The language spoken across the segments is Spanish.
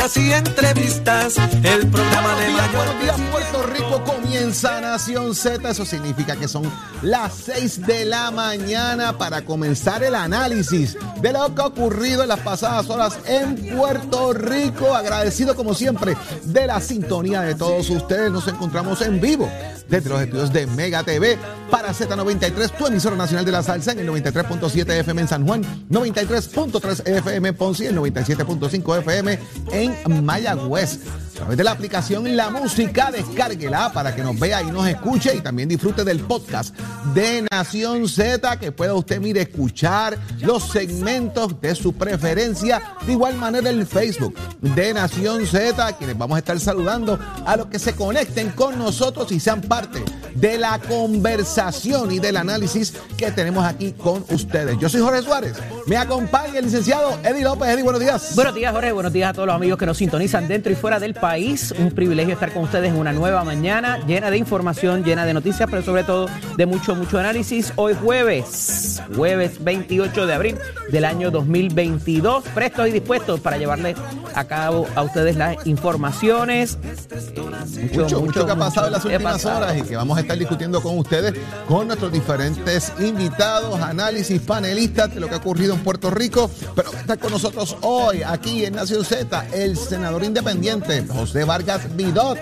noticias y entrevistas. El programa de mayor días, Puerto Rico comienza Nación Z. Eso significa que son las 6 de la mañana para comenzar el análisis de lo que ha ocurrido en las pasadas horas en Puerto Rico. Agradecido como siempre de la sintonía de todos ustedes. Nos encontramos en vivo desde los estudios de Mega TV para Z93, tu emisora nacional de la salsa en el 93.7 FM en San Juan, 93.3 FM en Ponce y el 97.5 FM en Mayagüez. A través de la aplicación La Música, descárguela para que nos vea y nos escuche y también disfrute del podcast de Nación Z, que pueda usted, mire, escuchar los segmentos de su preferencia. De igual manera el Facebook de Nación Z, quienes vamos a estar saludando a los que se conecten con nosotros y sean parte de la conversación y del análisis que tenemos aquí con ustedes. Yo soy Jorge Suárez, me acompaña el licenciado Eddie López. Eddie, buenos días. Buenos días, Jorge. Buenos días a todos los amigos que nos sintonizan dentro y fuera del país. Un privilegio estar con ustedes en una nueva mañana llena de información, llena de noticias, pero sobre todo de mucho, mucho análisis. Hoy jueves, jueves 28 de abril del año 2022. Prestos y dispuestos para llevarles a cabo a ustedes las informaciones. Eh, Mucho, mucho, que ha pasado en las últimas horas y que vamos a estar discutiendo con ustedes, con nuestros diferentes invitados, análisis, panelistas de lo que ha ocurrido en Puerto Rico. Pero está con nosotros hoy, aquí en Nación Z, el senador independiente José Vargas Vidot.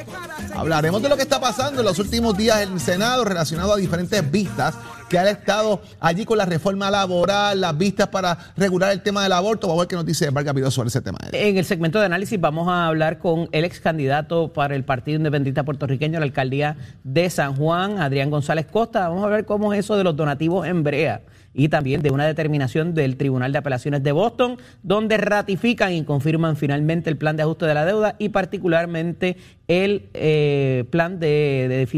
Hablaremos de lo que está pasando en los últimos días en el Senado relacionado a diferentes vistas que han estado allí con la reforma laboral, las vistas para regular el tema del aborto. Vamos a ver qué nos dice Vargas Vidot sobre ese tema. En el segmento de análisis vamos a hablar con el ex candidato para el Partido Independentista Puertorriqueño la alcaldía de San Juan, Adrián González Costa. Vamos a ver cómo es eso de los donativos en Brea y también de una determinación del Tribunal de Apelaciones de Boston, donde ratifican y confirman finalmente el plan de ajuste de la deuda y particularmente el eh, plan de,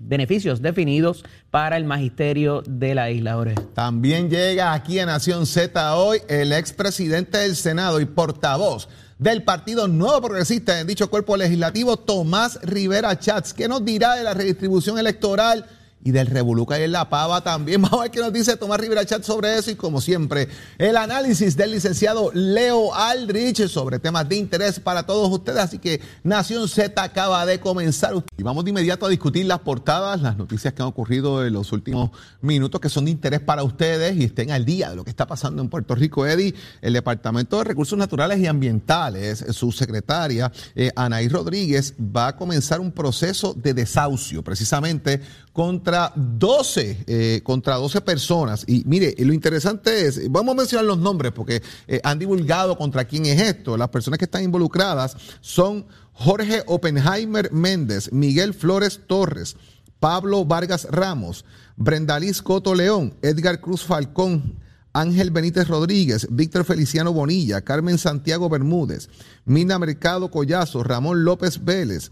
beneficios definidos para el magisterio de la isla, Jorge. También llega aquí a Nación Z hoy el expresidente del Senado y portavoz del Partido Nuevo Progresista en dicho cuerpo legislativo, Tomás Rivera Chats. ¿Qué nos dirá de la redistribución electoral? Y del revoluca en la pava también. Vamos a ver qué nos dice Tomás Rivera Chat sobre eso. Y como siempre, el análisis del licenciado Leo Aldrich sobre temas de interés para todos ustedes. Así que Nación Z acaba de comenzar. Y vamos de inmediato a discutir las portadas, las noticias que han ocurrido en los últimos minutos que son de interés para ustedes y estén al día de lo que está pasando en Puerto Rico. Eddie, el Departamento de Recursos Naturales y Ambientales, su secretaria, eh, Anaí Rodríguez, va a comenzar un proceso de desahucio precisamente contra 12, eh, contra 12 personas. Y mire, lo interesante es, vamos a mencionar los nombres porque eh, han divulgado contra quién es esto. Las personas que están involucradas son Jorge Oppenheimer Méndez, Miguel Flores Torres, Pablo Vargas Ramos, Brendaliz Coto León, Edgar Cruz Falcón, Ángel Benítez Rodríguez, Víctor Feliciano Bonilla, Carmen Santiago Bermúdez, Mina Mercado Collazo, Ramón López Vélez,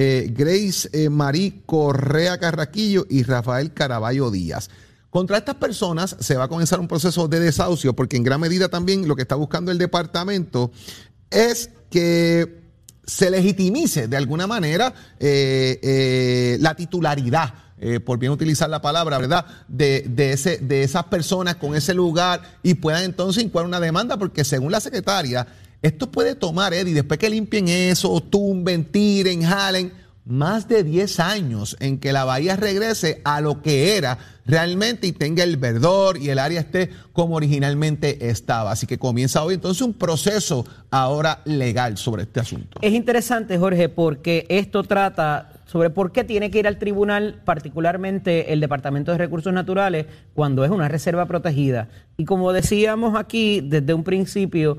eh, Grace eh, Marí Correa Carraquillo y Rafael Caraballo Díaz. Contra estas personas se va a comenzar un proceso de desahucio porque en gran medida también lo que está buscando el departamento es que se legitimice de alguna manera eh, eh, la titularidad, por bien utilizar la palabra, ¿verdad? De, esas personas con ese lugar y puedan entonces incoar una demanda, porque según la secretaria, esto puede tomar, Eddie, después que limpien eso, tumben, tiren, jalen, más de 10 años en que la bahía regrese a lo que era realmente y tenga el verdor y el área esté como originalmente estaba. Así que comienza hoy entonces un proceso ahora legal sobre este asunto. Es interesante, Jorge, porque esto trata sobre por qué tiene que ir al tribunal, particularmente el Departamento de Recursos Naturales, cuando es una reserva protegida. Y como decíamos aquí desde un principio,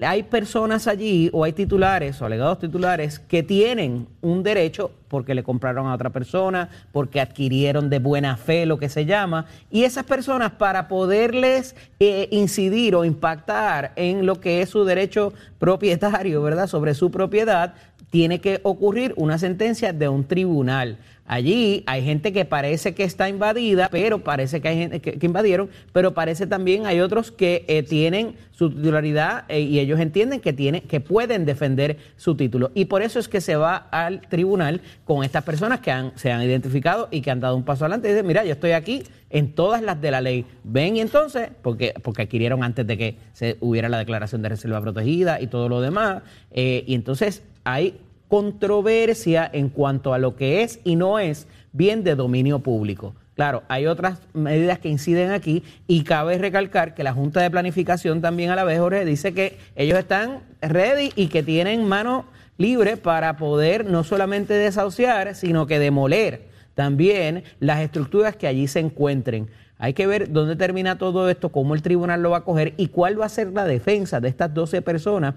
hay personas allí o hay titulares o alegados titulares que tienen un derecho porque le compraron a otra persona, porque adquirieron de buena fe lo que se llama, y esas personas para poderles eh, incidir o impactar en lo que es su derecho propietario, ¿verdad? Sobre su propiedad, tiene que ocurrir una sentencia de un tribunal. Allí hay gente que parece que está invadida, pero parece que hay gente que, invadieron, pero parece también hay otros que eh, tienen su titularidad eh, y ellos entienden que tienen, que pueden defender su título. Y por eso es que se va al tribunal con estas personas que se han identificado y que han dado un paso adelante y dicen, mira, yo estoy aquí en todas las de la ley. Ven y entonces, porque, porque adquirieron antes de que se hubiera la declaración de reserva protegida y todo lo demás, eh, y entonces hay controversia en cuanto a lo que es y no es bien de dominio público. Claro, hay otras medidas que inciden aquí y cabe recalcar que la Junta de Planificación también a la vez, Jorge, dice que ellos están ready y que tienen mano libre para poder no solamente desahuciar, sino que demoler también las estructuras que allí se encuentren. Hay que ver dónde termina todo esto, cómo el tribunal lo va a coger y cuál va a ser la defensa de estas 12 personas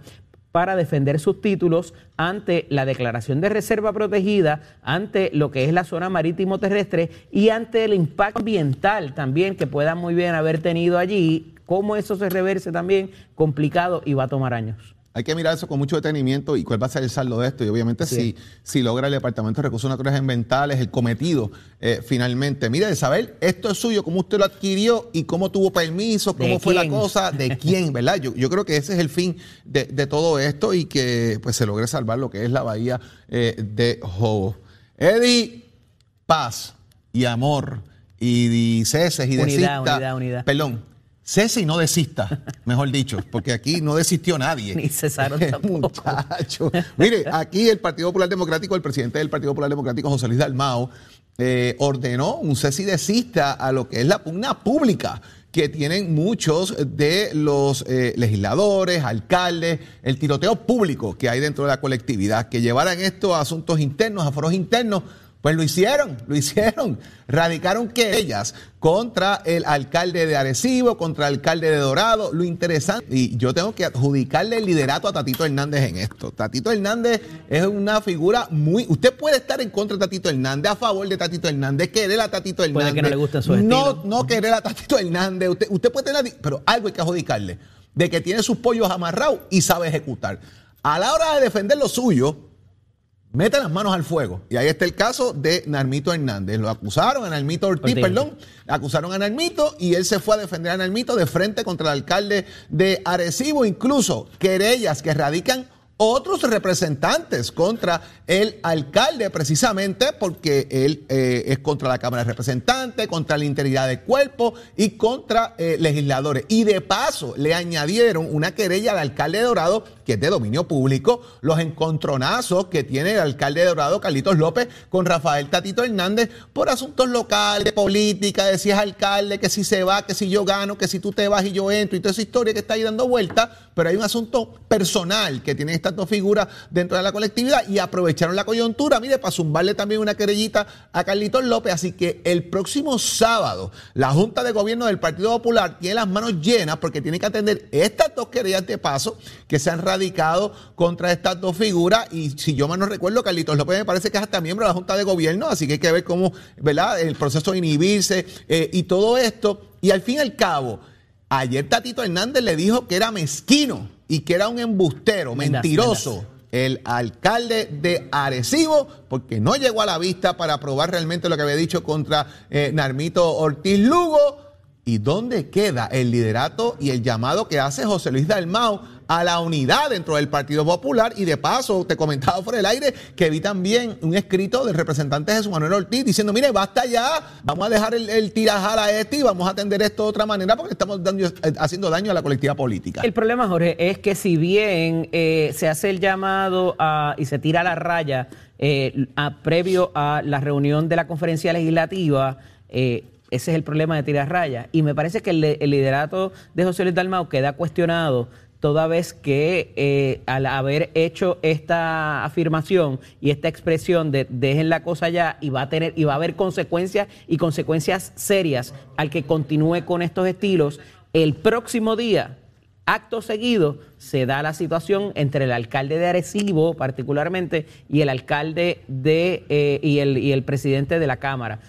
para defender sus títulos ante la declaración de reserva protegida, ante lo que es la zona marítimo terrestre y ante el impacto ambiental también que pueda muy bien haber tenido allí, cómo eso se reverse también complicado y va a tomar años. Hay que mirar eso con mucho detenimiento y cuál va a ser el saldo de esto. Y obviamente si, si logra el Departamento de Recursos Naturales Ambientales el cometido eh, finalmente. Mire, Isabel, esto es suyo, cómo usted lo adquirió y cómo tuvo permiso, cómo fue la cosa, de quién, ¿verdad? Yo, yo creo que ese es el fin de, todo esto y que pues se logre salvar lo que es la bahía eh, de Jobo. Eddie, paz y amor y, ceses y unidad, unidad, unidad. Perdón, cese y no desista, mejor dicho, porque aquí no desistió nadie. Ni cesaron tampoco. Muchacho. Mire, aquí el Partido Popular Democrático, el presidente del Partido Popular Democrático, José Luis Dalmao, eh, ordenó un cese y desista a lo que es la pugna pública que tienen muchos de los eh, legisladores, alcaldes, el tiroteo público que hay dentro de la colectividad, que llevaran esto a asuntos internos, a foros internos, pues lo hicieron, lo hicieron. Radicaron querellas contra el alcalde de Arecibo, contra el alcalde de Dorado. Lo interesante, y yo tengo que adjudicarle el liderato a Tatito Hernández en esto. Tatito Hernández es una figura muy. Usted puede estar en contra de Tatito Hernández, a favor de Tatito Hernández, querer a Tatito Hernández. Puede que no le guste su estilo. No, querer a Tatito Hernández. Usted, usted puede tener. Pero algo hay que adjudicarle: de que tiene sus pollos amarrados y sabe ejecutar. A la hora de defender lo suyo, mete las manos al fuego. Y ahí está el caso de Narmito Hernández. Lo acusaron a Narmito Ortiz, perdón. Acusaron a Narmito y él se fue a defender a Narmito de frente contra el alcalde de Arecibo. Incluso querellas que radican otros representantes contra el alcalde, precisamente porque él eh, es contra la Cámara de Representantes, contra la integridad del cuerpo y contra eh, legisladores. Y de paso le añadieron una querella al alcalde de Dorado, que es de dominio público, los encontronazos que tiene el alcalde de Dorado, Carlitos López, con Rafael Tatito Hernández por asuntos locales, política, de si es alcalde, que si se va, que si yo gano, que si tú te vas y yo entro, y toda esa historia que está ahí dando vuelta, pero hay un asunto personal que tiene esta dos figuras dentro de la colectividad y aprovecharon la coyuntura, mire, para zumbarle también una querellita a Carlitos López. Así que el próximo sábado, la Junta de Gobierno del Partido Popular tiene las manos llenas porque tiene que atender estas dos querellas de paso que se han radicado contra estas dos figuras. Y si yo mal no recuerdo, Carlitos López me parece que es hasta miembro de la Junta de Gobierno, así que hay que ver cómo, ¿verdad? El proceso de inhibirse eh, y todo esto. Y al fin y al cabo, ayer Tatito Hernández le dijo que era mezquino y que era un embustero, mentiroso. El alcalde de Arecibo, porque no llegó a la vista para probar realmente lo que había dicho contra eh, Narmito Ortiz Lugo. ¿Y dónde queda el liderato y el llamado que hace José Luis Dalmau a la unidad dentro del Partido Popular. Y de paso, te comentaba por el aire que vi también un escrito del representante Jesús Manuel Ortiz diciendo, mire, basta ya, vamos a dejar el, el tirajal a este y vamos a atender esto de otra manera porque estamos eh, haciendo daño a la colectiva política. El problema, Jorge, es que si bien eh, se hace el llamado y se tira la raya eh, previo a la reunión de la conferencia legislativa, ese es el problema de tirar raya. Y me parece que el, el liderato de José Luis Dalmau queda cuestionado toda vez que eh, al haber hecho esta afirmación y esta expresión de dejen la cosa ya y va a tener y va a haber consecuencias y consecuencias serias al que continúe con estos estilos, el próximo día acto seguido se da la situación entre el alcalde de Arecibo particularmente y el alcalde de eh, y, el, y el presidente de la Cámara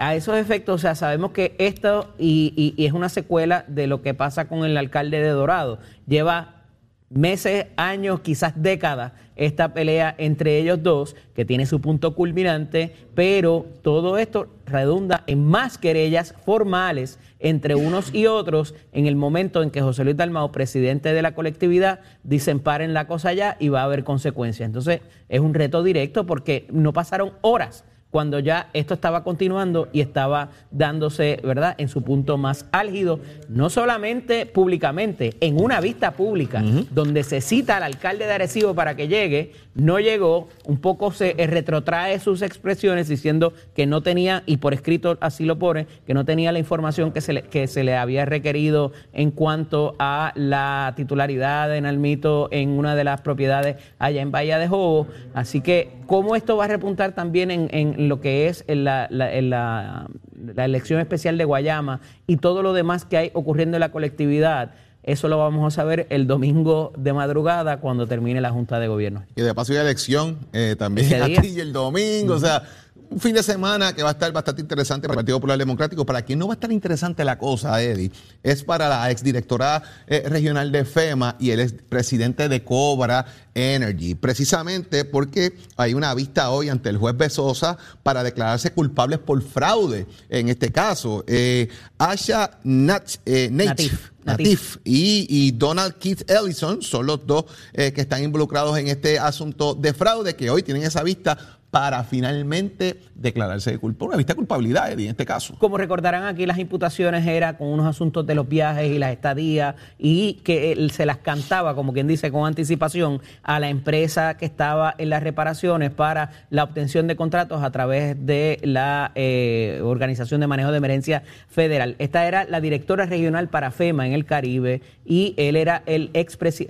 a esos efectos, o sea, sabemos que esto, y, es una secuela de lo que pasa con el alcalde de Dorado, lleva meses, años, quizás décadas esta pelea entre ellos dos, que tiene su punto culminante, pero todo esto redunda en más querellas formales entre unos y otros en el momento en que José Luis Dalmao, presidente de la colectividad, dicen paren la cosa ya y va a haber consecuencias. Entonces es un reto directo porque no pasaron horas cuando ya esto estaba continuando y estaba dándose, ¿verdad?, en su punto más álgido, no solamente públicamente, en una vista pública, donde se cita al alcalde de Arecibo para que llegue, no llegó, un poco se retrotrae sus expresiones diciendo que no tenía, y por escrito así lo pone, que no tenía la información que se le, que se le había requerido en cuanto a la titularidad de Nalmito en una de las propiedades allá en Bahía de Jobo. Así que, ¿cómo esto va a repuntar también en, lo que es la, la elección especial de Guayama y todo lo demás que hay ocurriendo en la colectividad? Eso lo vamos a saber el domingo de madrugada cuando termine la Junta de Gobierno. Y de paso hay elección eh, también aquí el domingo, o sea, un fin de semana que va a estar bastante interesante para el Partido Popular Democrático. Para quien no va a estar interesante la cosa, Eddie, es para la exdirectora eh, regional de FEMA y el expresidente de Cobra Energy, precisamente porque hay una vista hoy ante el juez Besosa para declararse culpables por fraude en este caso. Eh, Asha Nat, eh, Natif. Natif y, y, Donald Keith Ellison son los dos que están involucrados en este asunto de fraude que hoy tienen esa vista para finalmente declararse de culpable, una vista de culpabilidad, en este caso. Como recordarán aquí, las imputaciones era con unos asuntos de los viajes y las estadías y que él se las cantaba, como quien dice, con anticipación a la empresa que estaba en las reparaciones para la obtención de contratos a través de la eh, Organización de Manejo de Emergencia Federal. Esta era la directora regional para FEMA en el Caribe y él era el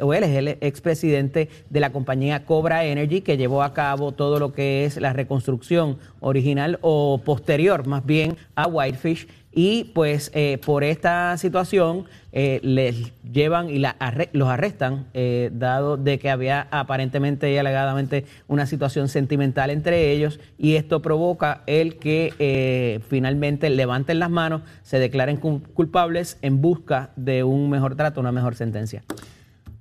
o él es el expresidente de la compañía Cobra Energy que llevó a cabo todo lo que es la reconstrucción original o posterior más bien a Whitefish y pues eh, por esta situación eh, les llevan y la los arrestan eh, dado de que había aparentemente y alegadamente una situación sentimental entre ellos y esto provoca el que finalmente levanten las manos, se declaren culpables en busca de un mejor trato, una mejor sentencia.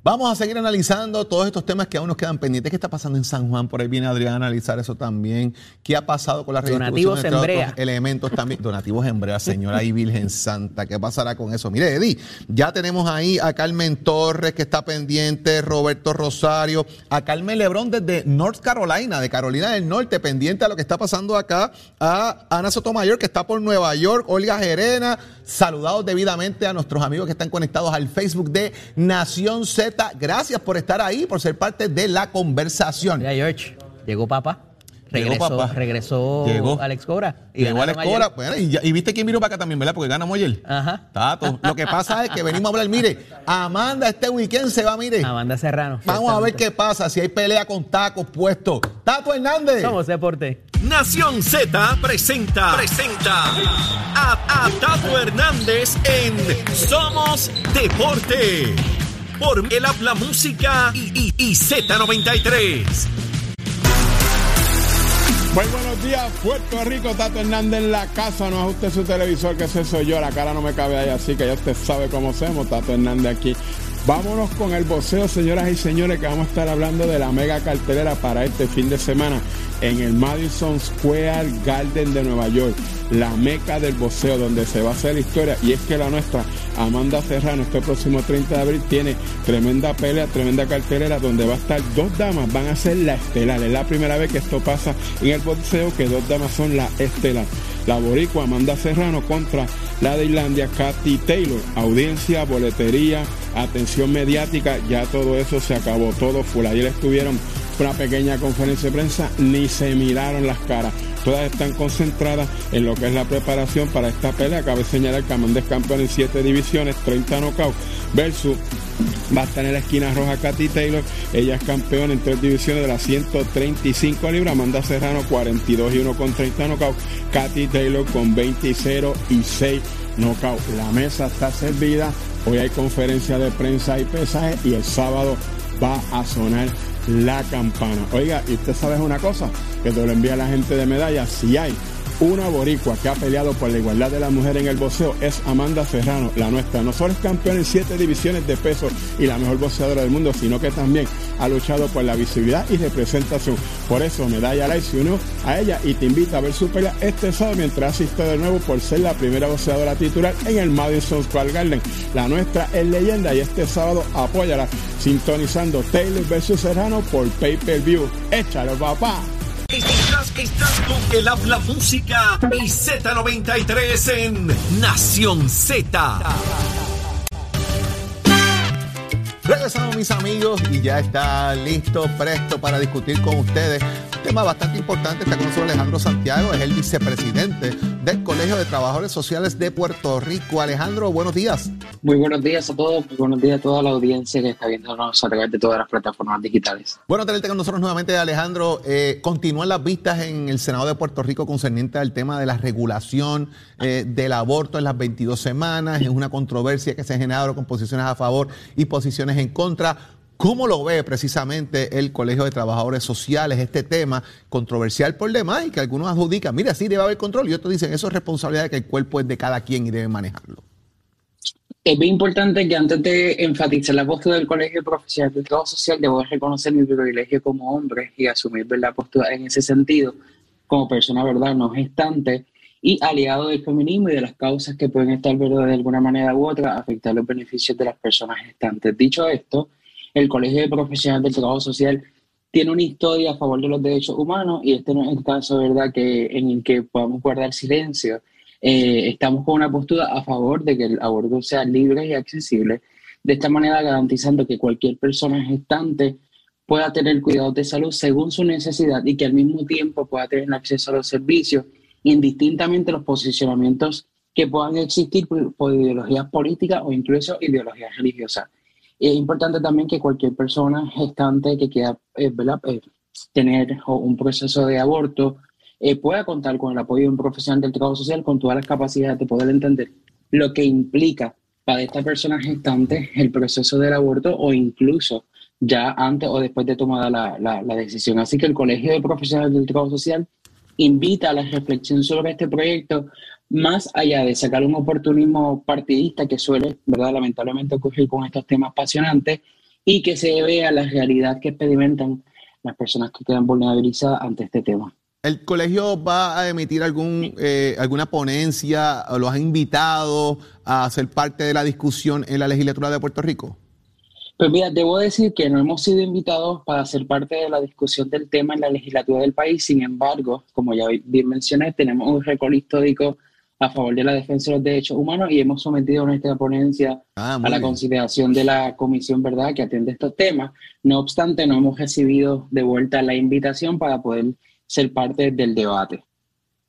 Vamos a seguir analizando todos estos temas que aún nos quedan pendientes. ¿Qué está pasando en San Juan? Por ahí viene Adrián a analizar eso también. ¿Qué ha pasado con la redistribución de otros elementos también? Donativos en brea, señora y Virgen Santa. ¿Qué pasará con eso? Mire, Eddie, ya tenemos ahí a Carmen Torres que está pendiente, Roberto Rosario, a Carmen Lebrón desde North Carolina, de Carolina del Norte, pendiente a lo que está pasando acá, a Ana Sotomayor que está por Nueva York, Olga Gerena, saludados debidamente a nuestros amigos que están conectados al Facebook de Nación C Gracias por estar ahí, por ser parte de la conversación. Mira, George, llegó papá. Regresó, regresó llegó. Alex Cora. Y llegó Alex Cora. Bueno, y, viste quién vino para acá también, ¿verdad? Porque ganamos ayer. Ajá. Tato. Lo que pasa es que venimos a hablar, mire, Amanda este weekend se va, mire. Amanda Serrano. Vamos a ver qué pasa, si hay pelea con tacos puestos. Tato Hernández. Somos deporte. Nación Z presenta. Presenta. A, a Tato Hernández en Somos Deporte por el habla música y, Z93. Muy buenos días, Puerto Rico, Tato Hernández en la casa, no ajuste su televisor, que ese soy yo, la cara no me cabe ahí, así que ya usted sabe cómo hacemos, Tato Hernández aquí. Vámonos con el boxeo, señoras y señores, que vamos a estar hablando de la mega cartelera para este fin de semana en el Madison Square Garden de Nueva York, la meca del boxeo donde se va a hacer historia. Y es que la nuestra, Amanda Serrano, este próximo 30 de abril tiene tremenda pelea, tremenda cartelera donde va a estar dos damas, van a ser la estelar. Es la primera vez que esto pasa en el boxeo, que dos damas son la estelar. La boricua Amanda Serrano contra la de Islandia, Katy Taylor. Audiencia, boletería, atención mediática, ya todo eso se acabó, todo full. Ayer estuvieron una pequeña conferencia de prensa, ni se miraron las caras. Todas están concentradas en lo que es la preparación para esta pelea. Cabe señalar que Amanda es campeón en 7 divisiones, 30 knockouts, versus va a estar en la esquina roja Katy Taylor. Ella es campeona en 3 divisiones de las 135 libras. Amanda Serrano 42 y 1 con 30 knockouts. Katy Taylor con 20 y 0 y 6 knockouts. La mesa está servida. Hoy hay conferencia de prensa y pesaje y el sábado va a sonar la campana. Oiga, y usted sabe una cosa, que te lo envía la gente de medalla, si hay Una boricua que ha peleado por la igualdad de la mujer en el boxeo es Amanda Serrano, la nuestra. No solo es campeona en siete divisiones de peso y la mejor boxeadora del mundo, sino que también ha luchado por la visibilidad y representación. Por eso Medalla Light se unió a ella y te invita a ver su pelea este sábado mientras asiste de nuevo por ser la primera boxeadora titular en el Madison Square Garden. La nuestra es leyenda y este sábado apóyala sintonizando Taylor vs Serrano por Pay Per View. Échalo papá. Estás, estás con el habla música y Z93 en Nación Z. Regresamos mis amigos y ya está listo, presto para discutir con ustedes tema bastante importante. Está con nosotros Alejandro Santiago, es el vicepresidente del Colegio de Trabajadores Sociales de Puerto Rico. Alejandro, buenos días. Muy buenos días a todos, muy buenos días a toda la audiencia que está viéndonos a través de todas las plataformas digitales. Bueno, tenerte con nosotros nuevamente, Alejandro. Eh, continúan las vistas en el Senado de Puerto Rico concerniente al tema de la regulación eh, del aborto en las 22 semanas. Es una controversia que se ha generado con posiciones a favor y posiciones en contra. ¿Cómo lo ve precisamente el Colegio de Trabajadores Sociales este tema controversial por demás y que algunos adjudican, mira, sí debe haber control y otros dicen, eso es responsabilidad de que el cuerpo es de cada quien y debe manejarlo? Es bien importante que antes de enfatizar la postura del Colegio Profesional de Trabajo Social, debo reconocer mi privilegio como hombre y asumir la postura en ese sentido, como persona, ¿verdad?, no gestante y aliado del feminismo y de las causas que pueden estar, ¿verdad?, de alguna manera u otra, afectar los beneficios de las personas gestantes. Dicho esto, el Colegio de Profesionales del Trabajo Social tiene una historia a favor de los derechos humanos y este no es el caso, ¿verdad?, que, en el que podamos guardar silencio. Eh, estamos con una postura a favor de que el aborto sea libre y accesible, de esta manera garantizando que cualquier persona gestante pueda tener cuidados de salud según su necesidad y que al mismo tiempo pueda tener acceso a los servicios, indistintamente los posicionamientos que puedan existir por, por ideologías políticas o incluso ideologías religiosas. Es importante también que cualquier persona gestante que quiera eh, eh, tener un proceso de aborto eh, pueda contar con el apoyo de un profesional del trabajo social con todas las capacidades de poder entender lo que implica para esta persona gestante el proceso del aborto o incluso ya antes o después de tomada la, la, la decisión. Así que el Colegio de Profesionales del Trabajo Social invita a la reflexión sobre este proyecto más allá de sacar un oportunismo partidista que suele, ¿verdad? lamentablemente ocurrir con estos temas apasionantes y que se vea la realidad que experimentan las personas que quedan vulnerabilizadas ante este tema. ¿El colegio va a emitir algún, eh, alguna ponencia o los ha invitado a ser parte de la discusión en la legislatura de Puerto Rico? Pues mira, debo decir que no hemos sido invitados para ser parte de la discusión del tema en la legislatura del país. Sin embargo, como ya bien mencioné, tenemos un récord histórico a favor de la defensa de los derechos humanos y hemos sometido nuestra ponencia Ah, a la bien. consideración de la comisión, ¿verdad?, que atiende estos temas. No obstante, no hemos recibido de vuelta la invitación para poder ser parte del debate.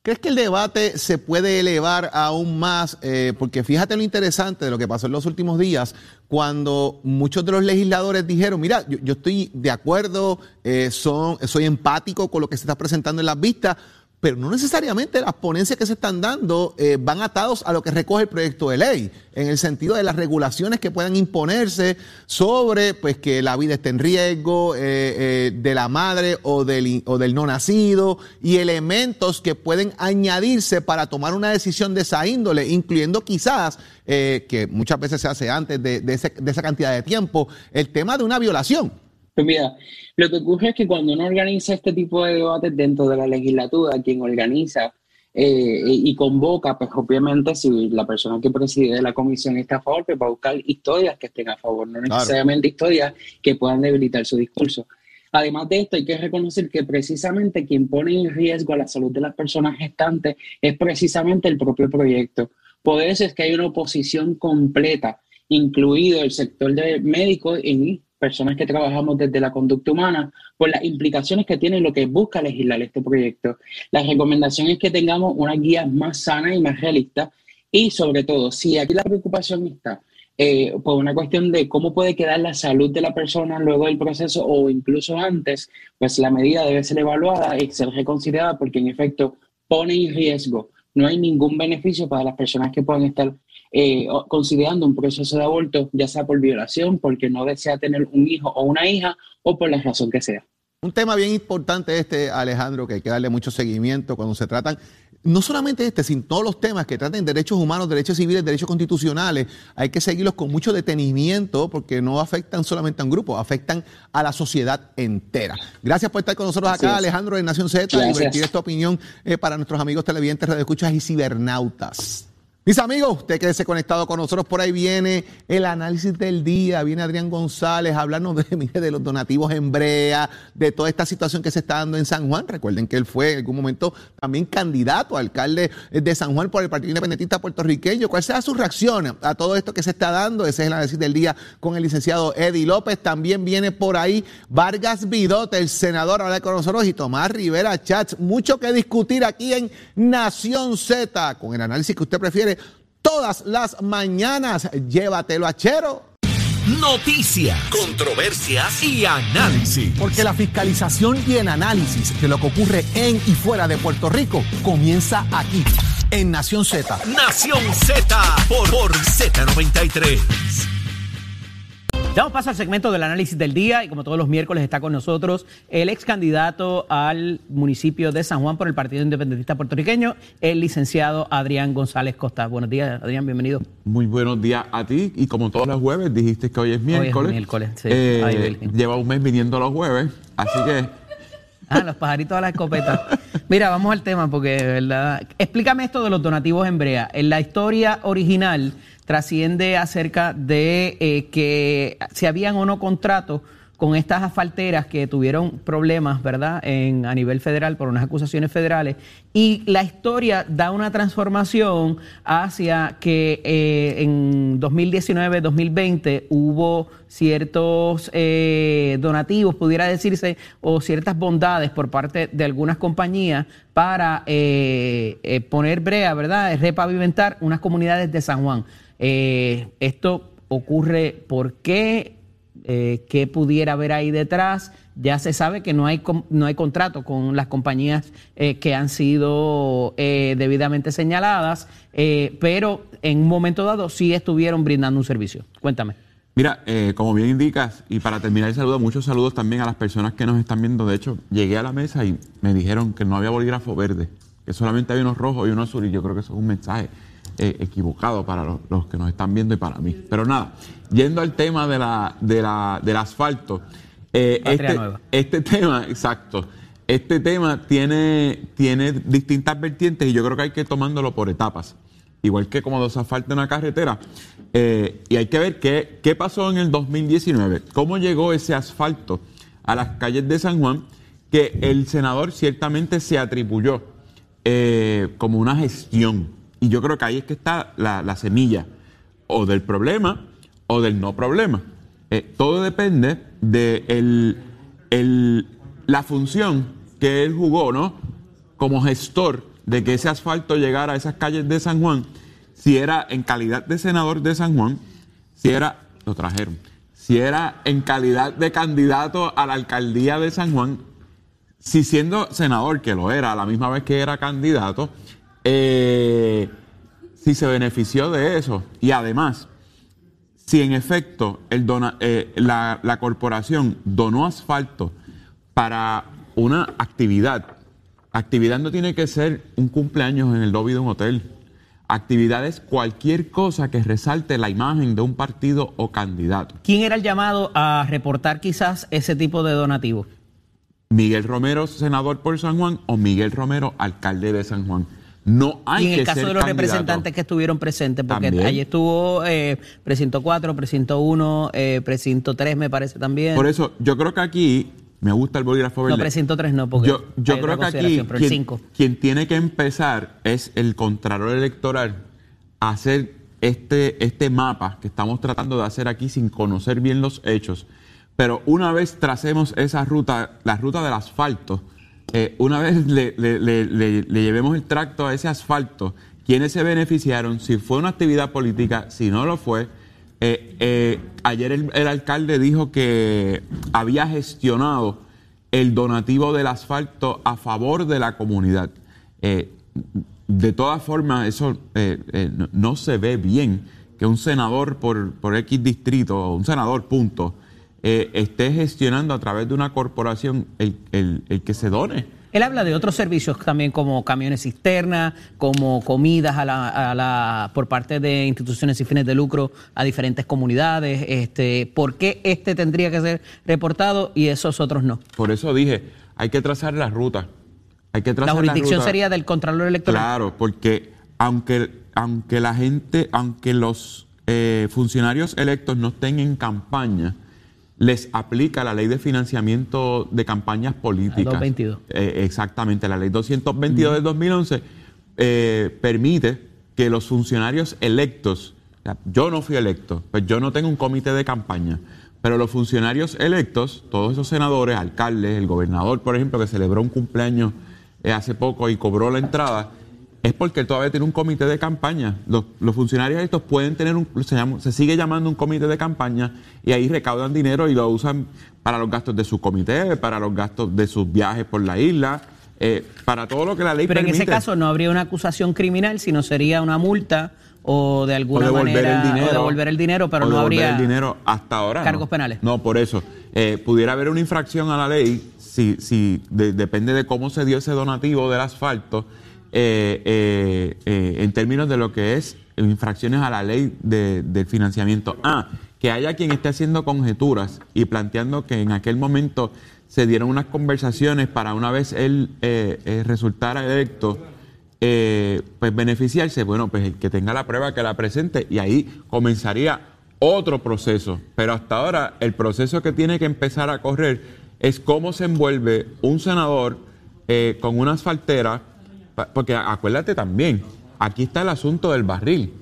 ¿Crees que el debate se puede elevar aún más? Eh, porque fíjate lo interesante de lo que pasó en los últimos días, cuando muchos de los legisladores dijeron, mira, yo, estoy de acuerdo, eh, son, soy empático con lo que se está presentando en las vistas, pero no necesariamente las ponencias que se están dando eh, van atados a lo que recoge el proyecto de ley, en el sentido de las regulaciones que puedan imponerse sobre pues que la vida esté en riesgo eh, eh, de la madre o del, o del no nacido y elementos que pueden añadirse para tomar una decisión de esa índole, incluyendo quizás, que muchas veces se hace antes de esa cantidad de tiempo, el tema de una violación. Pues mira, lo que ocurre es que cuando uno organiza este tipo de debates dentro de la legislatura, quien organiza eh, y convoca, pues obviamente si la persona que preside la comisión está a favor, pues va a buscar historias que estén a favor, no Claro. necesariamente historias que puedan debilitar su discurso. Además de esto, hay que reconocer que precisamente quien pone en riesgo a la salud de las personas gestantes es precisamente el propio proyecto. Por eso es que hay una oposición completa, incluido el sector de médicos y personas que trabajamos desde la conducta humana, por las implicaciones que tiene lo que busca legislar este proyecto. La recomendación es que tengamos una guía más sana y más realista y sobre todo, si aquí la preocupación está eh, por una cuestión de cómo puede quedar la salud de la persona luego del proceso o incluso antes, pues la medida debe ser evaluada y ser reconsiderada porque en efecto pone en riesgo. No hay ningún beneficio para las personas que puedan estar eh, considerando un proceso de aborto, ya sea por violación, porque no desea tener un hijo o una hija o por la razón que sea. Un tema bien importante este, Alejandro, que hay que darle mucho seguimiento cuando se tratan no solamente este, sino todos los temas que traten derechos humanos, derechos civiles, derechos constitucionales, hay que seguirlos con mucho detenimiento porque no afectan solamente a un grupo, afectan a la sociedad entera. Gracias por estar con nosotros acá, Alejandro de Nación Z, y esta opinión eh, para nuestros amigos televidentes, radioescuchas y cibernautas. Mis amigos, usted que se conectado con nosotros, por ahí viene el análisis del día, viene Adrián González a hablarnos de, los donativos en Brea, de toda esta situación que se está dando en San Juan. Recuerden que él fue en algún momento también candidato a alcalde de San Juan por el Partido Independentista puertorriqueño. ¿Cuál será su reacción a todo esto que se está dando? Ese es el análisis del día con el licenciado Eddie López. También viene por ahí Vargas Vidot, el senador, ahora con nosotros, y Tomás Rivera Chats. Mucho que discutir aquí en Nación Z, con el análisis que usted prefiere todas las mañanas. Llévatelo a Chero. Noticias, controversias y análisis. Porque la fiscalización y el análisis de lo que ocurre en y fuera de Puerto Rico comienza aquí, en Nación Z. Nación Z por, por Z93. Damos paso al segmento del análisis del día y como todos los miércoles está con nosotros el ex candidato al municipio de San Juan por el Partido Independentista Puertorriqueño, el licenciado Adrián González Costa. Buenos días, Adrián, bienvenido. Muy buenos días a ti y como todos los jueves dijiste que hoy es miércoles. Hoy es miércoles, sí. Eh, lleva un mes viniendo los jueves, así que... Ah, los pajaritos a la escopeta. Mira, vamos al tema porque, ¿verdad? Explícame esto de los donativos en Brea. En la historia original trasciende acerca de eh, que si habían o no contratos con estas asfalteras que tuvieron problemas, ¿verdad?, en, a nivel federal por unas acusaciones federales. Y la historia da una transformación hacia que eh, en 2019-2020 hubo ciertos eh, donativos, pudiera decirse, o ciertas bondades por parte de algunas compañías para poner brea, ¿verdad?, repavimentar unas comunidades de San Juan. Eh, esto ocurre por eh, qué pudiera haber ahí detrás. Ya se sabe que no hay, no hay contrato con las compañías eh, que han sido debidamente señaladas, pero en un momento dado sí estuvieron brindando un servicio. Cuéntame. Mira, como bien indicas, y para terminar el saludo, muchos saludos también a las personas que nos están viendo. De hecho, llegué a la mesa y me dijeron que no había bolígrafo verde, que solamente había unos rojos y unos azul, y yo creo que eso es un mensaje eh, equivocado para los, que nos están viendo y para mí. Pero nada, yendo al tema de la, de la, del asfalto, eh, este, este, tema, exacto, este tema tiene, tiene distintas vertientes y yo creo que hay que tomándolo por etapas. Igual que como los asfaltos en una carretera. Eh, y hay que ver qué, qué pasó en el 2019, cómo llegó ese asfalto a las calles de San Juan, que el senador ciertamente se atribuyó como una gestión y yo creo que ahí es que está la, semilla o del problema o del no problema. Eh, todo depende de la función que él jugó, ¿no? Como gestor de que ese asfalto llegara a esas calles de San Juan, si era en calidad de senador de San Juan, si era, lo trajeron, si era en calidad de candidato a la alcaldía de San Juan, si siendo senador, que lo era a la misma vez que era candidato, eh, si se benefició de eso y además, si en efecto el eh, la, corporación donó asfalto para una actividad, actividad no tiene que ser un cumpleaños en el lobby de un hotel. Actividad es cualquier cosa que resalte la imagen de un partido o candidato. ¿Quién era el llamado a reportar quizás ese tipo de donativo? Miguel Romero, senador por San Juan, o Miguel Romero, alcalde de San Juan. No hay y en el caso de los representantes que estuvieron presentes, porque allí estuvo eh, precinto 4, precinto 1, eh, precinto 3 me parece también. Por eso, yo creo que aquí me gusta el bolígrafo verde. No, precinto 3 no, porque yo, yo creo que aquí quien, quien, tiene que empezar es el Contralor Electoral a hacer este, este mapa que estamos tratando de hacer aquí sin conocer bien los hechos. Pero una vez tracemos esa ruta, la ruta del asfalto, eh, una vez le, llevemos el tracto a ese asfalto, quiénes se beneficiaron, si fue una actividad política, si no lo fue. Eh, eh, ayer el, alcalde dijo que había gestionado el donativo del asfalto a favor de la comunidad. de todas formas, eso no, se ve bien que un senador por, por X distrito, un senador punto, eh, esté gestionando a través de una corporación el, que se done Él habla de otros servicios también como camiones cisterna, como comidas a la, a la, por parte de instituciones y fines de lucro a diferentes comunidades. Este, ¿Por qué este tendría que ser reportado y esos otros no? Por eso dije, hay que trazar la ruta. Hay que trazar la jurisdicción sería del Contralor Electoral. Claro, porque aunque, aunque la gente, aunque los eh, funcionarios electos no estén en campaña, les aplica la ley de financiamiento de campañas políticas. La 222. Eh, exactamente, la ley 222 del 2011 eh, permite que los funcionarios electos, yo no fui electo, pues yo no tengo un comité de campaña, pero los funcionarios electos, todos esos senadores, alcaldes, el gobernador, por ejemplo, que celebró un cumpleaños eh, hace poco y cobró la entrada, es porque todavía tiene un comité de campaña. Los, los funcionarios estos pueden tener un, se, llama- se sigue llamando un comité de campaña y ahí recaudan dinero y lo usan para los gastos de su comité, para los gastos de sus viajes por la isla, eh, para todo lo que la ley Pero en ese caso no habría una acusación criminal, sino sería una multa o de o alguna devolver manera el dinero, o devolver el dinero, pero o no devolver habría el dinero hasta ahora. cargos no. penales. No, por eso. Eh, pudiera haber una infracción a la ley si, si de- depende de cómo se dio ese donativo del asfalto eh, eh, eh, en términos de lo que es infracciones a la ley de- del financiamiento. Ah, que haya quien esté haciendo conjeturas y planteando que en aquel momento se dieron unas conversaciones para una vez él resultara electo pues beneficiarse, bueno, pues el que tenga la prueba que la presente y ahí comenzaría otro proceso. Pero hasta ahora el proceso que tiene que empezar a correr es cómo se envuelve un senador con una asfaltera, pa- porque acuérdate también, aquí está el asunto del barril.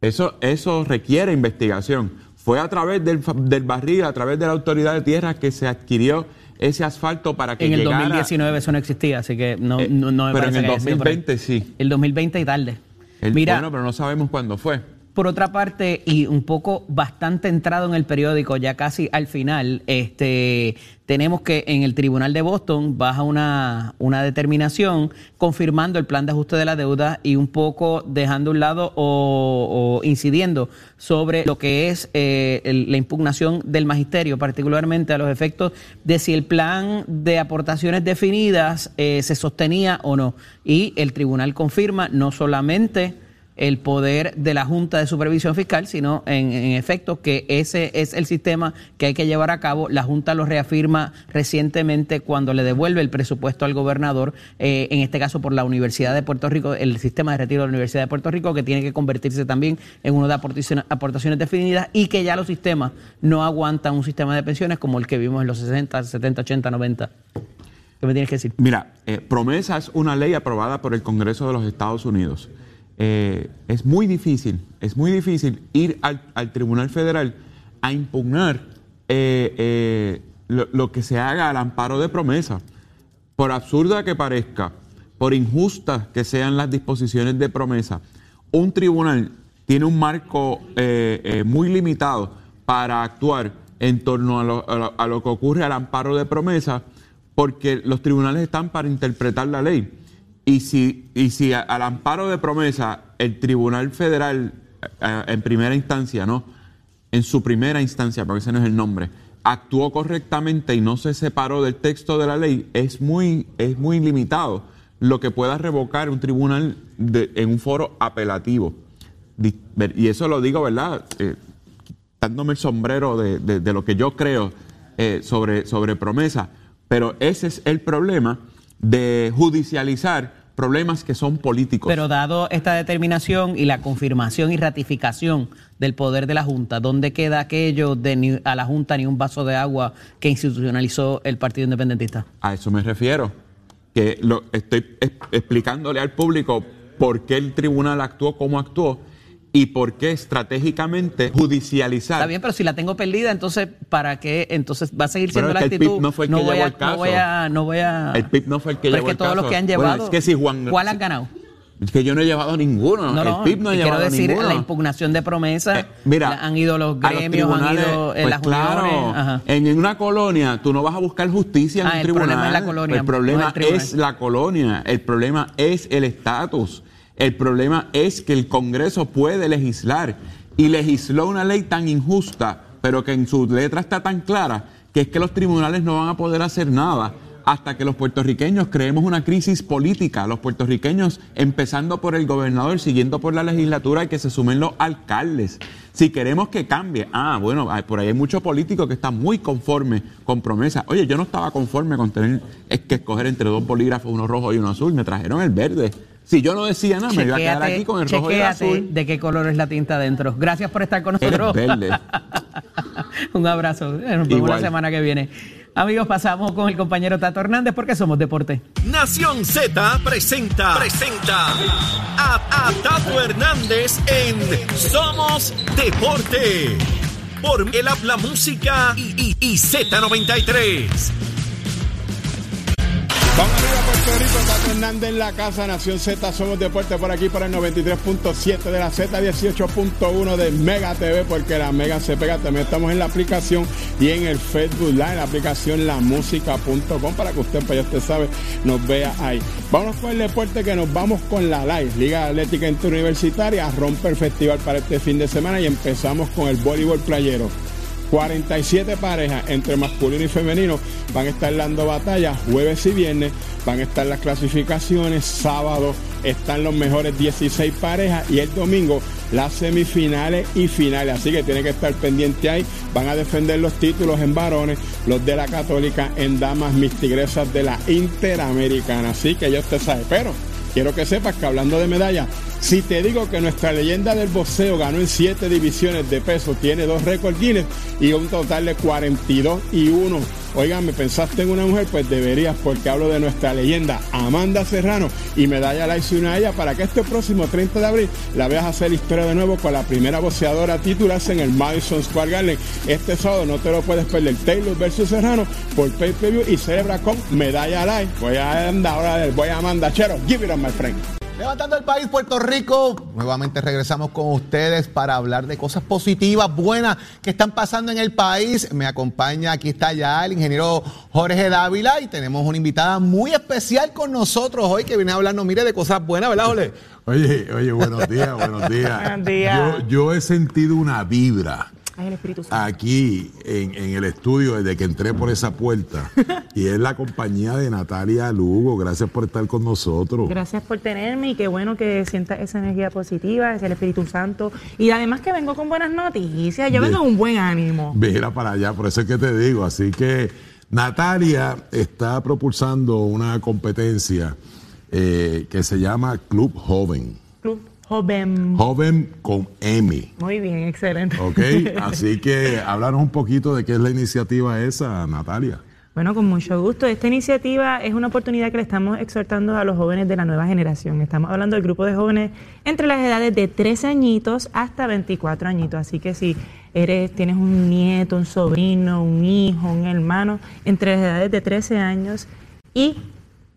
Eso, eso requiere investigación. Fue a través del, del barril, a través de la autoridad de tierras que se adquirió ese asfalto para que en el llegara... 2019 eso no existía, así que no, Eh, no, no me pero en el que haya sido por ahí. 2020 sí. El 2020 y tarde. El- Mira, bueno, pero no sabemos cuándo fue. Por otra parte, y un poco bastante entrado en el periódico, ya casi al final, este, tenemos que en el Tribunal de Boston baja una, una determinación confirmando el plan de ajuste de la deuda y un poco dejando un lado o, incidiendo sobre lo que es eh, la impugnación del magisterio, particularmente a los efectos de si el plan de aportaciones definidas eh, se sostenía o no. Y el tribunal confirma no solamente el poder de la Junta de Supervisión Fiscal, sino en, en efecto que ese es el sistema que hay que llevar a cabo. La Junta lo reafirma recientemente cuando le devuelve el presupuesto al gobernador, eh, en este caso por la Universidad de Puerto Rico, el sistema de retiro de la Universidad de Puerto Rico, que tiene que convertirse también en una de aportaciones, aportaciones definidas y que ya los sistemas no aguantan un sistema de pensiones como el que vimos en los 60, 70, 80, 90. ¿Qué me tienes que decir? Mira, eh, promesa es una ley aprobada por el Congreso de los Estados Unidos. Eh, es muy difícil, es muy difícil ir al, al Tribunal Federal a impugnar eh, eh, lo, que se haga al amparo de promesa. Por absurda que parezca, por injustas que sean las disposiciones de promesa, un tribunal tiene un marco eh, muy limitado para actuar en torno a lo- a lo que ocurre al amparo de promesa, porque los tribunales están para interpretar la ley. Y si, y si al amparo de promesa el Tribunal Federal, eh, en primera instancia, ¿no? En su primera instancia, porque ese no es el nombre, actuó correctamente y no se separó del texto de la ley, es muy, es muy limitado lo que pueda revocar un tribunal en un foro apelativo. Y eso lo digo, ¿verdad? Eh, quitándome el sombrero de, de- de lo que yo creo eh, sobre, sobre promesa. Pero ese es el problema de judicializar problemas que son políticos. Pero dado esta determinación y la confirmación y ratificación del poder de la Junta, ¿dónde queda aquello de ni a la Junta ni un vaso de agua que institucionalizó el Partido Independentista? A eso me refiero. Que lo, estoy es- explicándole al público por qué el tribunal actuó como actuó y por qué estratégicamente judicializar. Está bien, pero si la tengo perdida, entonces ¿para qué? Entonces va a seguir siendo la que el actitud. PIB no fue el que voy llevó a, el caso. No voy a, no voy a. El PIB no fue el que Pero llevó es que el todos los caso. que han Bueno, llevado. es que si Juan- ¿Cuál han ganado? Es que yo no he llevado ninguno. No, no, el PIB no ha llevado quiero decir, ninguno. la impugnación de promesa, Eh, mira, han ido los a los gremios, han ido eh, pues las claro, ajá. En, una colonia tú no vas a buscar justicia en Ah, un el tribunal. problema es la colonia, El problema no el es la colonia. El problema es el estatus. El problema es que el Congreso puede legislar y legisló una ley tan injusta, pero que en su letra está tan clara que es que los tribunales no van a poder hacer nada hasta que los puertorriqueños creemos una crisis política. Los puertorriqueños, empezando por el gobernador, siguiendo por la legislatura, y que se sumen los alcaldes. Si queremos que cambie, ah, bueno, por ahí hay muchos políticos que están muy conformes con promesas. Oye, yo no estaba conforme con tener que escoger entre dos bolígrafos, uno rojo y uno azul. Me trajeron el verde. Si yo no decía nada, me iba a quedar aquí con el rojo y el azul. de qué color es la tinta adentro. Gracias por estar con nosotros. verde. Un abrazo. Nos vemos la semana que viene. Amigos, pasamos con el compañero Tato Hernández porque somos deporte. Nación Z presenta, presenta a, Tato Hernández en Somos Deporte. Por el habla música y, y Z93. Puerto Hernández en la casa, Nación Z, somos deporte por aquí para el 93.7 de la Z, 18.1 de Mega TV, porque la Mega se pega, también estamos en la aplicación y en el Facebook Live, la aplicación lamusica.com para que usted, pues ya usted sabe, nos vea ahí. Vamos con el deporte que nos vamos con la Live, Liga Atlética Interuniversitaria, rompe el festival para este fin de semana y empezamos con el voleibol playero. 47 parejas entre masculino y femenino van a estar dando batalla jueves y viernes, van a estar las clasificaciones, sábado están los mejores 16 parejas y el domingo las semifinales y finales. Así que tiene que estar pendiente ahí. Van a defender los títulos en varones, los de la católica en damas, mis tigresas de la interamericana. Así que ya usted sabe, pero quiero que sepas que hablando de medallas, si te digo que nuestra leyenda del boxeo ganó en siete divisiones de peso, tiene dos récords Guinness y un total de 42 y 1. Oigan, ¿me pensaste en una mujer? Pues deberías, porque hablo de nuestra leyenda Amanda Serrano y medalla la hizo una ella para que este próximo 30 de abril la veas hacer historia de nuevo con la primera boxeadora titularse en el Madison Square Garden. Este sábado no te lo puedes perder. Taylor versus Serrano por pay per view y celebra con medalla live. Voy a andar ahora, voy a Amanda Chero. Give it on my friend. Levantando el país, Puerto Rico. Nuevamente regresamos con ustedes para hablar de cosas positivas, buenas que están pasando en el país. Me acompaña, aquí está ya el ingeniero Jorge Dávila y tenemos una invitada muy especial con nosotros hoy que viene a hablarnos, mire, de cosas buenas, ¿verdad, Jorge? Oye, oye, buenos días, buenos días. buenos días. Yo, yo he sentido una vibra Aquí en, el estudio, desde que entré por esa puerta, y es la compañía de Natalia Lugo. Gracias por estar con nosotros. Gracias por tenerme y qué bueno que sientas esa energía positiva, es el Espíritu Santo. Y además que vengo con buenas noticias, yo vengo con un buen ánimo. Mira para allá, por eso es que te digo. Así que Natalia está propulsando una competencia eh, que se llama Club Joven. Club Joven. Joven con M. Muy bien, excelente. Ok, así que háblanos un poquito de qué es la iniciativa esa, Natalia. Bueno, con mucho gusto. Esta iniciativa es una oportunidad que le estamos exhortando a los jóvenes de la nueva generación. Estamos hablando del grupo de jóvenes entre las edades de 13 añitos hasta 24 añitos. Así que si eres, tienes un nieto, un sobrino, un hijo, un hermano, entre las edades de 13 años y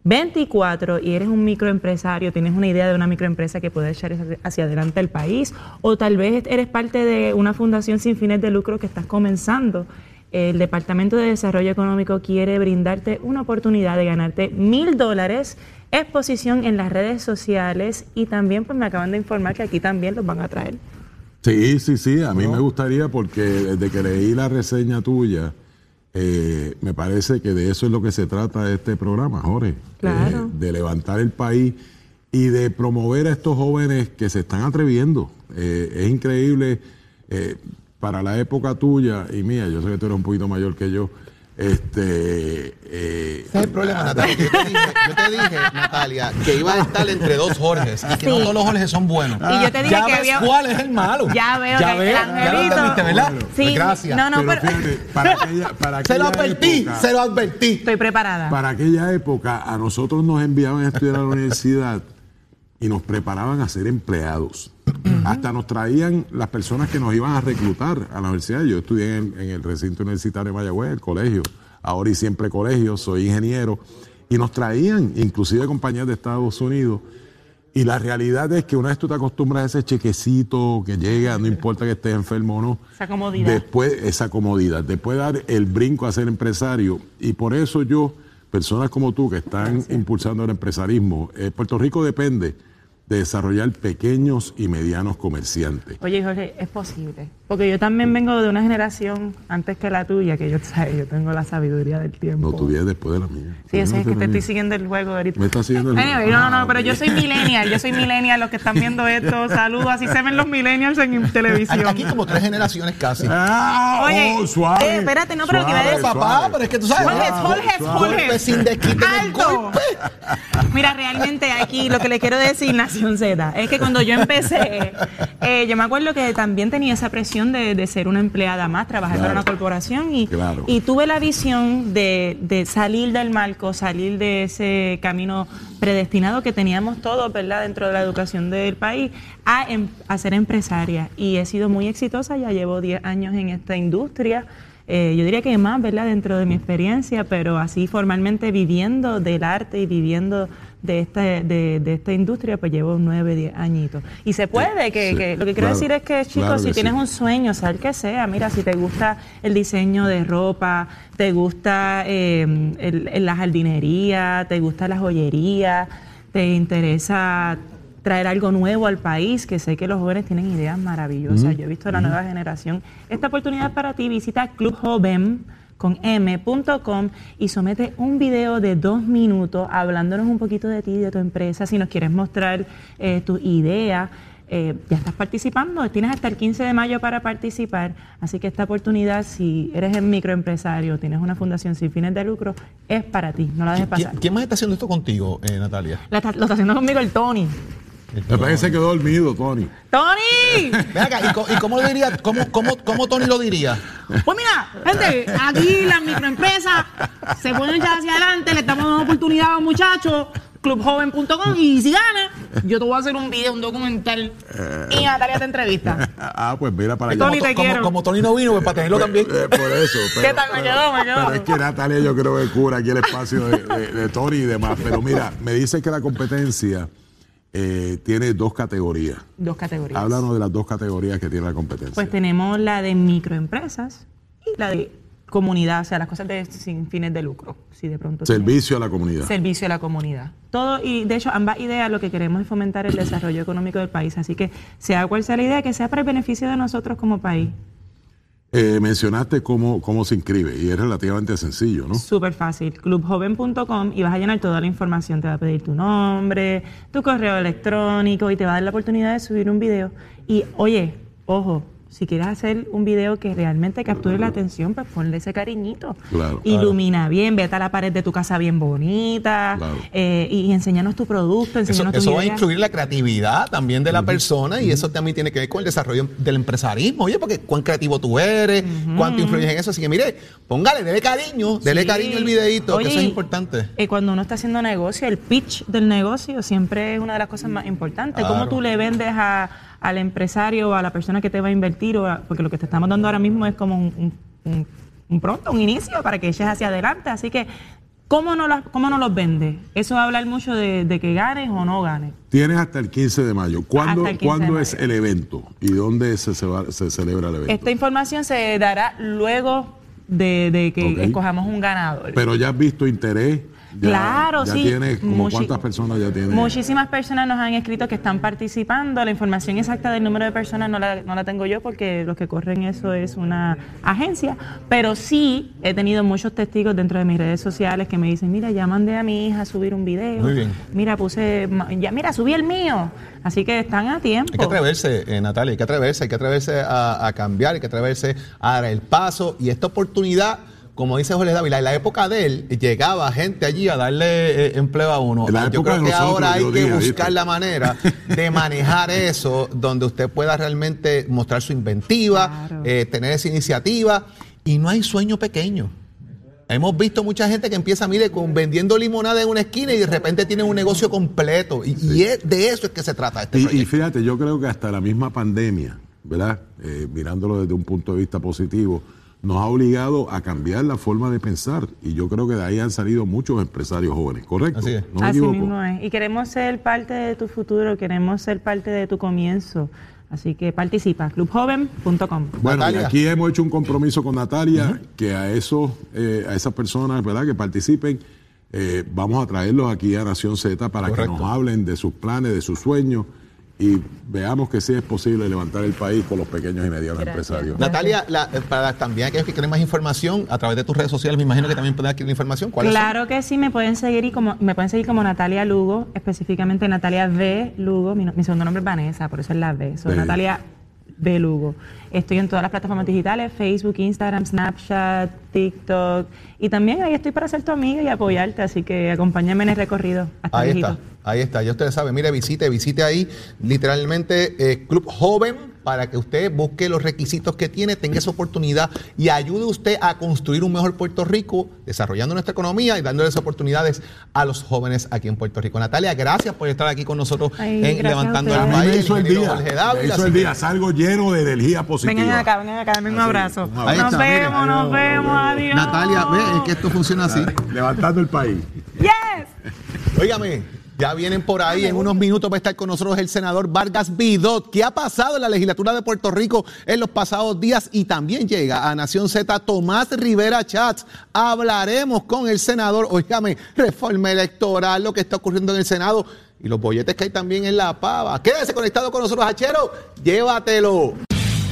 24 y eres un microempresario, tienes una idea de una microempresa que puede echar hacia adelante el país, o tal vez eres parte de una fundación sin fines de lucro que estás comenzando. El Departamento de Desarrollo Económico quiere brindarte una oportunidad de ganarte mil dólares, exposición en las redes sociales y también pues me acaban de informar que aquí también los van a traer. Sí, sí, sí, a mí me gustaría porque desde que leí la reseña tuya, eh, me parece que de eso es lo que se trata este programa, Jorge. Claro. de levantar el país y de promover a estos jóvenes que se están atreviendo. Eh, es increíble eh, para la época tuya y mía, yo sé que tú eres un poquito mayor que yo, este, eh, el problema, Natalia. Yo te, dije, Natalia, que iba a estar entre dos Jorges y que no todos los Jorges son buenos. Y yo te dije ya que ves había... cuál es el malo. Ya veo ya que el angelito. Ya lo ¿verdad? Sí. Pues gracias. No, no, pero... Fíjate, para aquella, para se lo advertí, época, se lo advertí. Estoy preparada. Para aquella época, a nosotros nos enviaban a estudiar a la universidad y nos preparaban a ser empleados. Hasta nos traían las personas que nos iban a reclutar a la universidad. Yo estudié en, en el recinto universitario de Mayagüez, el colegio ahora y siempre colegio, soy ingeniero, y nos traían inclusive compañías de Estados Unidos. Y la realidad es que una vez tú te acostumbras a ese chequecito que llega, no importa que estés enfermo o no. Esa comodidad. Después, esa comodidad. Después dar el brinco a ser empresario. Y por eso yo, personas como tú que están impulsando el empresarismo, eh, Puerto Rico depende de desarrollar pequeños y medianos comerciantes. Oye, Jorge, es posible. Porque yo también vengo de una generación antes que la tuya, que yo, ¿sabes? yo tengo la sabiduría del tiempo. No, tú vienes después de la mía. Sí, eso es que te estoy siguiendo el juego ahorita. Me estás siguiendo el juego. Anyway, no, no, Ah, pero yo soy millennial, yo soy millennial, los que están viendo esto, saludos, así se ven los millennials en televisión. Aquí como tres generaciones casi. Ah, Oye, oh, suave. eh, espérate, no, pero lo que suave, decir- Papá, suave. pero es que tú sabes. Jorge, ah, Jorge, Jorge. golpe sin desquite en el ¡Alto! golpe. Mira, realmente aquí lo que le quiero decir, Nación Z, es que cuando yo empecé, eh, yo me acuerdo que también tenía esa presión de, de ser una empleada más, trabajar para una corporación y, Claro. y tuve la visión de, de salir del marco, salir de ese camino predestinado que teníamos todos, ¿verdad?, dentro de la educación del país, a, em- a ser empresaria. Y he sido muy exitosa, ya llevo 10 años en esta industria. Eh, yo diría que más, ¿verdad?, dentro de mi experiencia, pero así formalmente viviendo del arte y viviendo de esta, de, de esta industria, pues llevo 9, 10 añitos. Y se puede, que, sí, que lo que quiero claro, decir es que, chicos, claro si tienes sí. un sueño, sea el que sea, mira, si te gusta el diseño de ropa, te gusta eh, el- el- la jardinería, te gusta la joyería, te interesa traer algo nuevo al país, que sé que los jóvenes tienen ideas maravillosas. Yo he visto la nueva generación. Esta oportunidad es para ti, visita Club Joven con m.com y somete un video de dos minutos hablándonos un poquito de ti, de tu empresa, si nos quieres mostrar eh, tu idea. eh, ya estás participando, tienes hasta el 15 de mayo para participar, así que esta oportunidad, si eres el microempresario, tienes una fundación sin fines de lucro, es para ti, no la dejes ¿Quién, pasar. quién más está haciendo esto contigo, eh, Natalia? La está- lo está haciendo conmigo el Tony. Me parece que se quedó dormido, Tony. ¡Tony! Ven acá, ¿y, co- y cómo lo diría? ¿Cómo, cómo, cómo Tony lo diría? Pues mira, gente, aquí las microempresas se pueden echar hacia adelante, le estamos dando oportunidad a los muchachos, clubjoven.com, y si gana, yo te voy a hacer un video, un documental, y Natalia te entrevista. Ah, pues mira para allá. Tony, Como, te como- quiero. como Tony no vino, pues para tenerlo también. Eh, por eso. ¿Qué tal? Me quedó, me quedó. Pero es que Natalia yo creo que cura aquí el espacio de, de- de Tony y demás. Pero mira, me dice que la competencia eh, tiene dos categorías. Dos categorías. Háblanos de las dos categorías que tiene la competencia. Pues tenemos la de microempresas y la de comunidad, o sea, las cosas de, sin fines de lucro. Si de pronto Servicio a la comunidad. servicio a la comunidad. Todo, y de hecho, ambas ideas lo que queremos es fomentar el desarrollo económico del país. Así que, sea cual sea la idea, que sea para el beneficio de nosotros como país. Eh, mencionaste cómo, cómo se inscribe y es relativamente sencillo, ¿no? Súper fácil. Clubjoven.com y vas a llenar toda la información. Te va a pedir tu nombre, tu correo electrónico y te va a dar la oportunidad de subir un video. Y oye, ojo, si quieres hacer un video que realmente capture la atención, pues ponle ese cariñito. Claro. Ilumina bien, vete a la pared de tu casa bien bonita Claro. eh, y, enséñanos tu producto, Eso, enséñanos tu eso va a incluir la creatividad también de la persona y eso también tiene que ver con el desarrollo del empresarismo. Oye, porque cuán creativo tú eres, cuánto influyes en eso. Así que mire, póngale, dele cariño, dele Sí. cariño al videito, que eso es importante. eh, cuando uno está haciendo negocio, el pitch del negocio siempre es una de las cosas más importantes. Claro. ¿Cómo tú le vendes a- al empresario o a la persona que te va a invertir? O a- porque lo que te estamos dando ahora mismo es como un, un- pronto, un inicio para que eches hacia adelante. Así que, ¿cómo no, las- cómo no los vende? Eso va a hablar mucho de, de que ganes o no ganes. Tienes hasta el 15 de mayo. ¿Cuándo, el 15 de ¿cuándo mayo. es el evento y dónde se, se va- se celebra el evento? Esta información se dará luego de, de que Ok. escojamos un ganador. Pero ya has visto interés. Ya- Claro, ya sí. como cuántas personas ya tienes. Muchísimas personas nos han escrito que están participando. La información exacta del número de personas no la, no la tengo yo porque los que corren eso es una agencia. Pero sí he tenido muchos testigos dentro de mis redes sociales que me dicen, mira, ya mandé a mi hija a subir un video. Muy bien. Mira, puse, ya mira, subí el mío. Así que están a tiempo. Hay que atreverse, eh, Natalia, hay que atreverse, hay que atreverse a, a cambiar, hay que atreverse a dar el paso. Y esta oportunidad, como dice Jorge Dávila, en la época de él llegaba gente allí a darle eh, empleo a uno. Yo creo que nosotros, ahora hay que buscar ¿viste? la manera de manejar eso, donde usted pueda realmente mostrar su inventiva, Claro. eh, tener esa iniciativa. Y no hay sueño pequeño. Hemos visto mucha gente que empieza, mire, con vendiendo limonada en una esquina y de repente tienen un negocio completo. Y, y es- de eso es que se trata este Y, y fíjate, yo creo que hasta la misma pandemia, ¿verdad? Eh, mirándolo desde un punto de vista positivo, nos ha obligado a cambiar la forma de pensar. Y yo creo que de ahí han salido muchos empresarios jóvenes, ¿correcto? Así es. No me Así equivoco. mismo es. Y queremos ser parte de tu futuro, queremos ser parte de tu comienzo. Así que participa, clubjoven.com. Bueno, y aquí hemos hecho un compromiso con Natalia, que a esos, eh, a esas personas, ¿verdad?, que participen, eh, vamos a traerlos aquí a Nación Z para Correcto. que nos hablen de sus planes, de sus sueños y veamos que sí es posible levantar el país con los pequeños y medianos Gracias. empresarios. Natalia, la- para también aquellos que quieren más información a través de tus redes sociales, me imagino que también pueden adquirir información. Claro que sí, me pueden seguir y como me pueden seguir como Natalia Lugo, específicamente Natalia V Lugo, mi, segundo nombre es Vanessa, por eso es la V, soy Sí. Natalia V Lugo. Estoy en todas las plataformas digitales, Facebook, Instagram, Snapchat, TikTok y también ahí estoy para ser tu amiga y apoyarte, así que acompáñame en el recorrido hasta Ahí viejito. está, ahí está. Ya ustedes saben, mire, visite, visite ahí literalmente eh, Club Joven para que usted busque los requisitos que tiene, tenga esa oportunidad y ayude usted a construir un mejor Puerto Rico, desarrollando nuestra economía y dándoles oportunidades a los jóvenes aquí en Puerto Rico. Natalia, gracias por estar aquí con nosotros Ay, en Levantando a el A mí ustedes. País. me hizo el día, Dávila, hizo el día, salgo lleno de energía positiva. Vengan acá, vengan acá, denme un abrazo. un abrazo. Nos vemos, nos vemos, adiós. Natalia, ve, es que esto funciona así. Levantando el país. Yes. Óigame, ya vienen por ahí, en unos minutos va a estar con nosotros el senador Vargas Vidot. ¿Qué ha pasado en la legislatura de Puerto Rico en los pasados días? Y también llega a Nación Z Tomás Rivera Chats. Hablaremos con el senador, óigame, reforma electoral, lo que está ocurriendo en el Senado y los bolletes que hay también en La Pava. Quédese conectado con nosotros, Hachero, llévatelo.